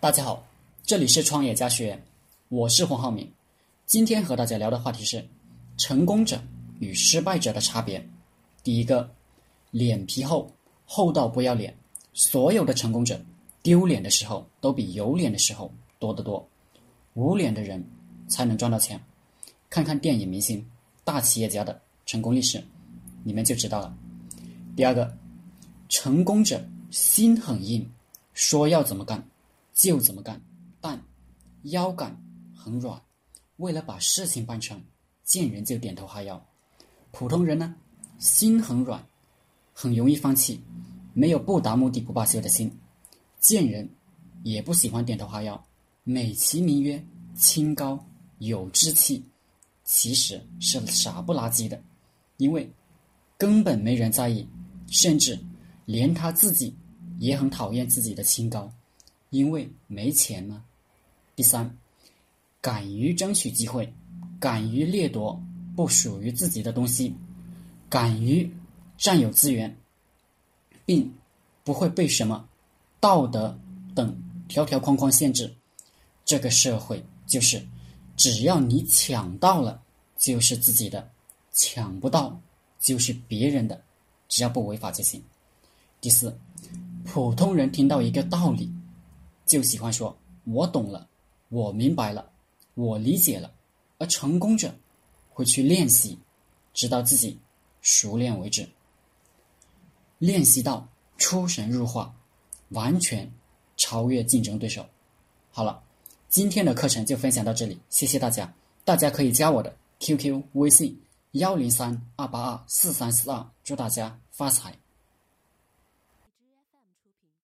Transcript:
大家好，这里是创业家学院，我是黄浩明。今天和大家聊的话题是成功者与失败者的差别。第一个，脸皮厚，厚到不要脸。所有的成功者丢脸的时候都比有脸的时候多得多。无脸的人才能赚到钱。看看电影明星、大企业家的成功历史，你们就知道了。第二个，成功者心很硬，说要怎么干。就怎么干，但腰杆很软，为了把事情办成，见人就点头哈腰。普通人呢，心很软，很容易放弃，没有不达目的不罢休的心，见人也不喜欢点头哈腰，美其名曰清高有志气，其实是傻不拉几的，因为根本没人在意，甚至连他自己也很讨厌自己的清高。因为没钱嘛。第三，敢于争取机会，敢于掠夺不属于自己的东西，敢于占有资源，并不会被什么道德等条条框框限制。这个社会就是，只要你抢到了，就是自己的；抢不到，就是别人的。只要不违法就行。第四，普通人听到一个道理。就喜欢说“我懂了，我明白了，我理解了”，而成功者会去练习，直到自己熟练为止，练习到出神入化，完全超越竞争对手。好了，今天的课程就分享到这里，谢谢大家。大家可以加我的 QQ 微信：幺零三二八二四三四二，祝大家发财。